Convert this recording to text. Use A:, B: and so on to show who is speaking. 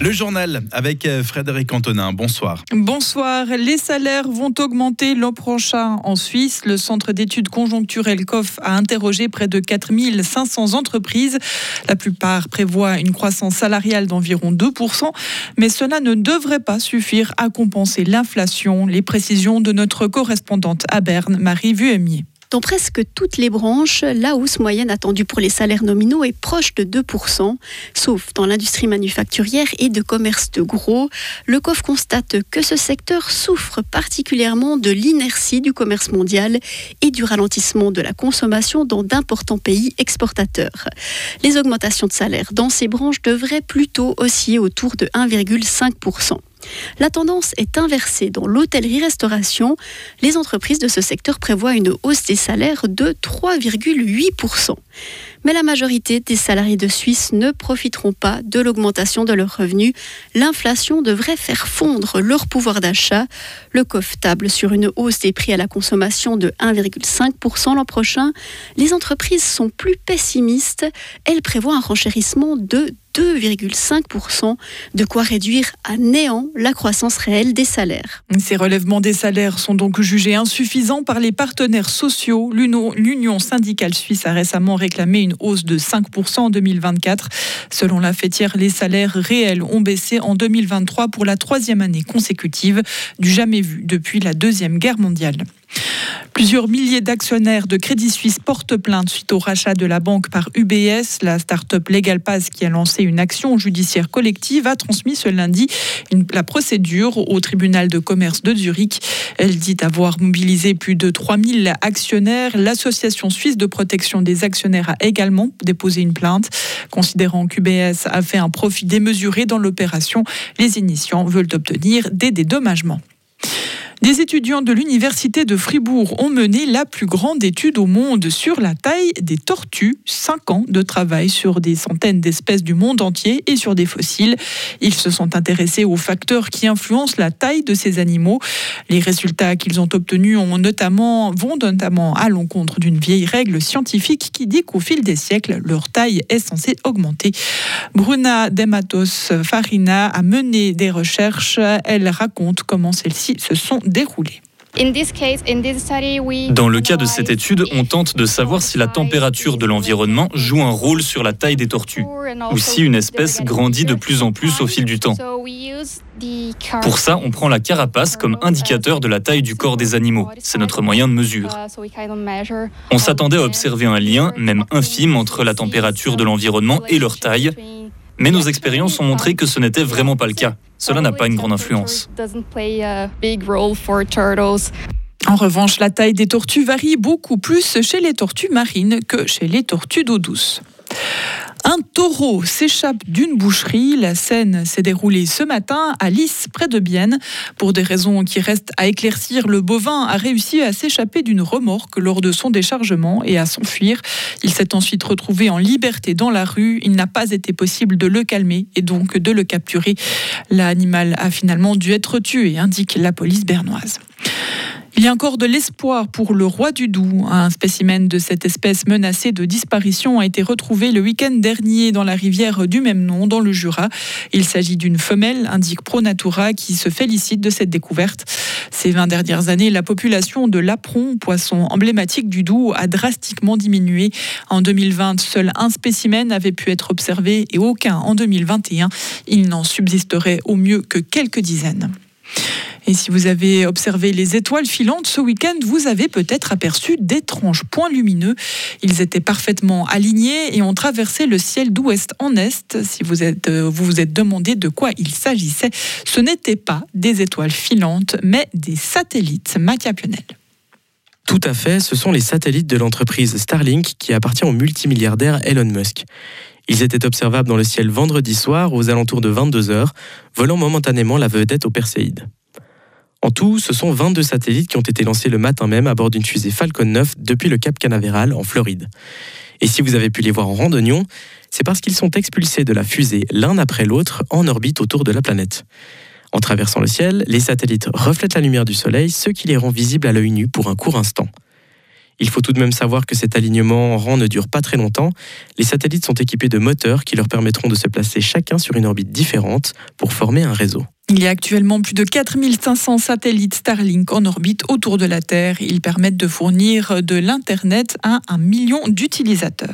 A: Le journal avec euh, Frédéric Antonin. Bonsoir.
B: Bonsoir. Les salaires vont augmenter l'an prochain en Suisse. Le centre d'études conjoncturelles COF a interrogé près de 4500 entreprises. La plupart prévoient une croissance salariale d'environ 2%, mais cela ne devrait pas suffire à compenser l'inflation. Les précisions de notre correspondante à Berne, Marie Vuemier.
C: Dans presque toutes les branches, la hausse moyenne attendue pour les salaires nominaux est proche de 2%, sauf dans l'industrie manufacturière et de commerce de gros. Le COF constate que ce secteur souffre particulièrement de l'inertie du commerce mondial et du ralentissement de la consommation dans d'importants pays exportateurs. Les augmentations de salaires dans ces branches devraient plutôt osciller autour de 1,5%. La tendance est inversée dans l'hôtellerie-restauration. Les entreprises de ce secteur prévoient une hausse des salaires de 3,8%. Mais la majorité des salariés de Suisse ne profiteront pas de l'augmentation de leurs revenus. L'inflation devrait faire fondre leur pouvoir d'achat. Le COF table sur une hausse des prix à la consommation de 1,5% l'an prochain. Les entreprises sont plus pessimistes. Elles prévoient un renchérissement de 2,5%, de quoi réduire à néant la croissance réelle des salaires.
B: Ces relèvements des salaires sont donc jugés insuffisants par les partenaires sociaux. L'Union syndicale suisse a récemment réclamé une hausse de 5% en 2024. Selon la fêtière, les salaires réels ont baissé en 2023 pour la troisième année consécutive, du jamais vu depuis la Deuxième Guerre mondiale. Plusieurs milliers d'actionnaires de Crédit Suisse portent plainte suite au rachat de la banque par UBS. La start-up Legal Pass, qui a lancé une action judiciaire collective, a transmis ce lundi la procédure au tribunal de commerce de Zurich. Elle dit avoir mobilisé plus de 3000 actionnaires. L'association suisse de protection des actionnaires a également déposé une plainte. Considérant qu'UBS a fait un profit démesuré dans l'opération, les initiants veulent obtenir des dédommagements. Des étudiants de l'université de Fribourg ont mené la plus grande étude au monde sur la taille des tortues. Cinq ans de travail sur des centaines d'espèces du monde entier et sur des fossiles. Ils se sont intéressés aux facteurs qui influencent la taille de ces animaux. Les résultats qu'ils ont obtenus vont notamment à l'encontre d'une vieille règle scientifique qui dit qu'au fil des siècles, leur taille est censée augmenter. Bruna Dematos Farina a mené des recherches. Elle raconte comment celles-ci se sont déroulé.
D: Dans le cas de cette étude, on tente de savoir si la température de l'environnement joue un rôle sur la taille des tortues, ou si une espèce grandit de plus en plus au fil du temps. Pour ça, on prend la carapace comme indicateur de la taille du corps des animaux. C'est notre moyen de mesure. On s'attendait à observer un lien, même infime, entre la température de l'environnement et leur taille, mais nos expériences ont montré que ce n'était vraiment pas le cas. Cela n'a pas une grande influence.
B: En revanche, la taille des tortues varie beaucoup plus chez les tortues marines que chez les tortues d'eau douce. Un taureau s'échappe d'une boucherie. La scène s'est déroulée ce matin à Lys, près de Bienne. Pour des raisons qui restent à éclaircir, le bovin a réussi à s'échapper d'une remorque lors de son déchargement et à s'enfuir. Il s'est ensuite retrouvé en liberté dans la rue. Il n'a pas été possible de le calmer et donc de le capturer. L'animal a finalement dû être tué, indique la police bernoise. Il y a encore de l'espoir pour le roi du Doubs. Un spécimen de cette espèce menacée de disparition a été retrouvé le week-end dernier dans la rivière du même nom, dans le Jura. Il s'agit d'une femelle, indique Pronatura, qui se félicite de cette découverte. Ces 20 dernières années, la population de l'apron, poisson emblématique du Doubs, a drastiquement diminué. En 2020, seul un spécimen avait pu être observé et aucun en 2021. Il n'en subsisterait au mieux que quelques dizaines. Et si vous avez observé les étoiles filantes ce week-end, vous avez peut-être aperçu d'étranges points lumineux. Ils étaient parfaitement alignés et ont traversé le ciel d'ouest en est. Si euh, vous, vous êtes demandé de quoi il s'agissait, ce n'étaient pas des étoiles filantes, mais des satellites. Mathia
E: Tout à fait, ce sont les satellites de l'entreprise Starlink qui appartient au multimilliardaire Elon Musk. Ils étaient observables dans le ciel vendredi soir aux alentours de 22h, volant momentanément la vedette au Perséide. En tout, ce sont 22 satellites qui ont été lancés le matin même à bord d'une fusée Falcon 9 depuis le Cap Canaveral en Floride. Et si vous avez pu les voir en randonnion, c'est parce qu'ils sont expulsés de la fusée l'un après l'autre en orbite autour de la planète. En traversant le ciel, les satellites reflètent la lumière du Soleil, ce qui les rend visibles à l'œil nu pour un court instant. Il faut tout de même savoir que cet alignement en rang ne dure pas très longtemps. Les satellites sont équipés de moteurs qui leur permettront de se placer chacun sur une orbite différente pour former un réseau.
B: Il y a actuellement plus de 4500 satellites Starlink en orbite autour de la Terre. Ils permettent de fournir de l'Internet à un million d'utilisateurs.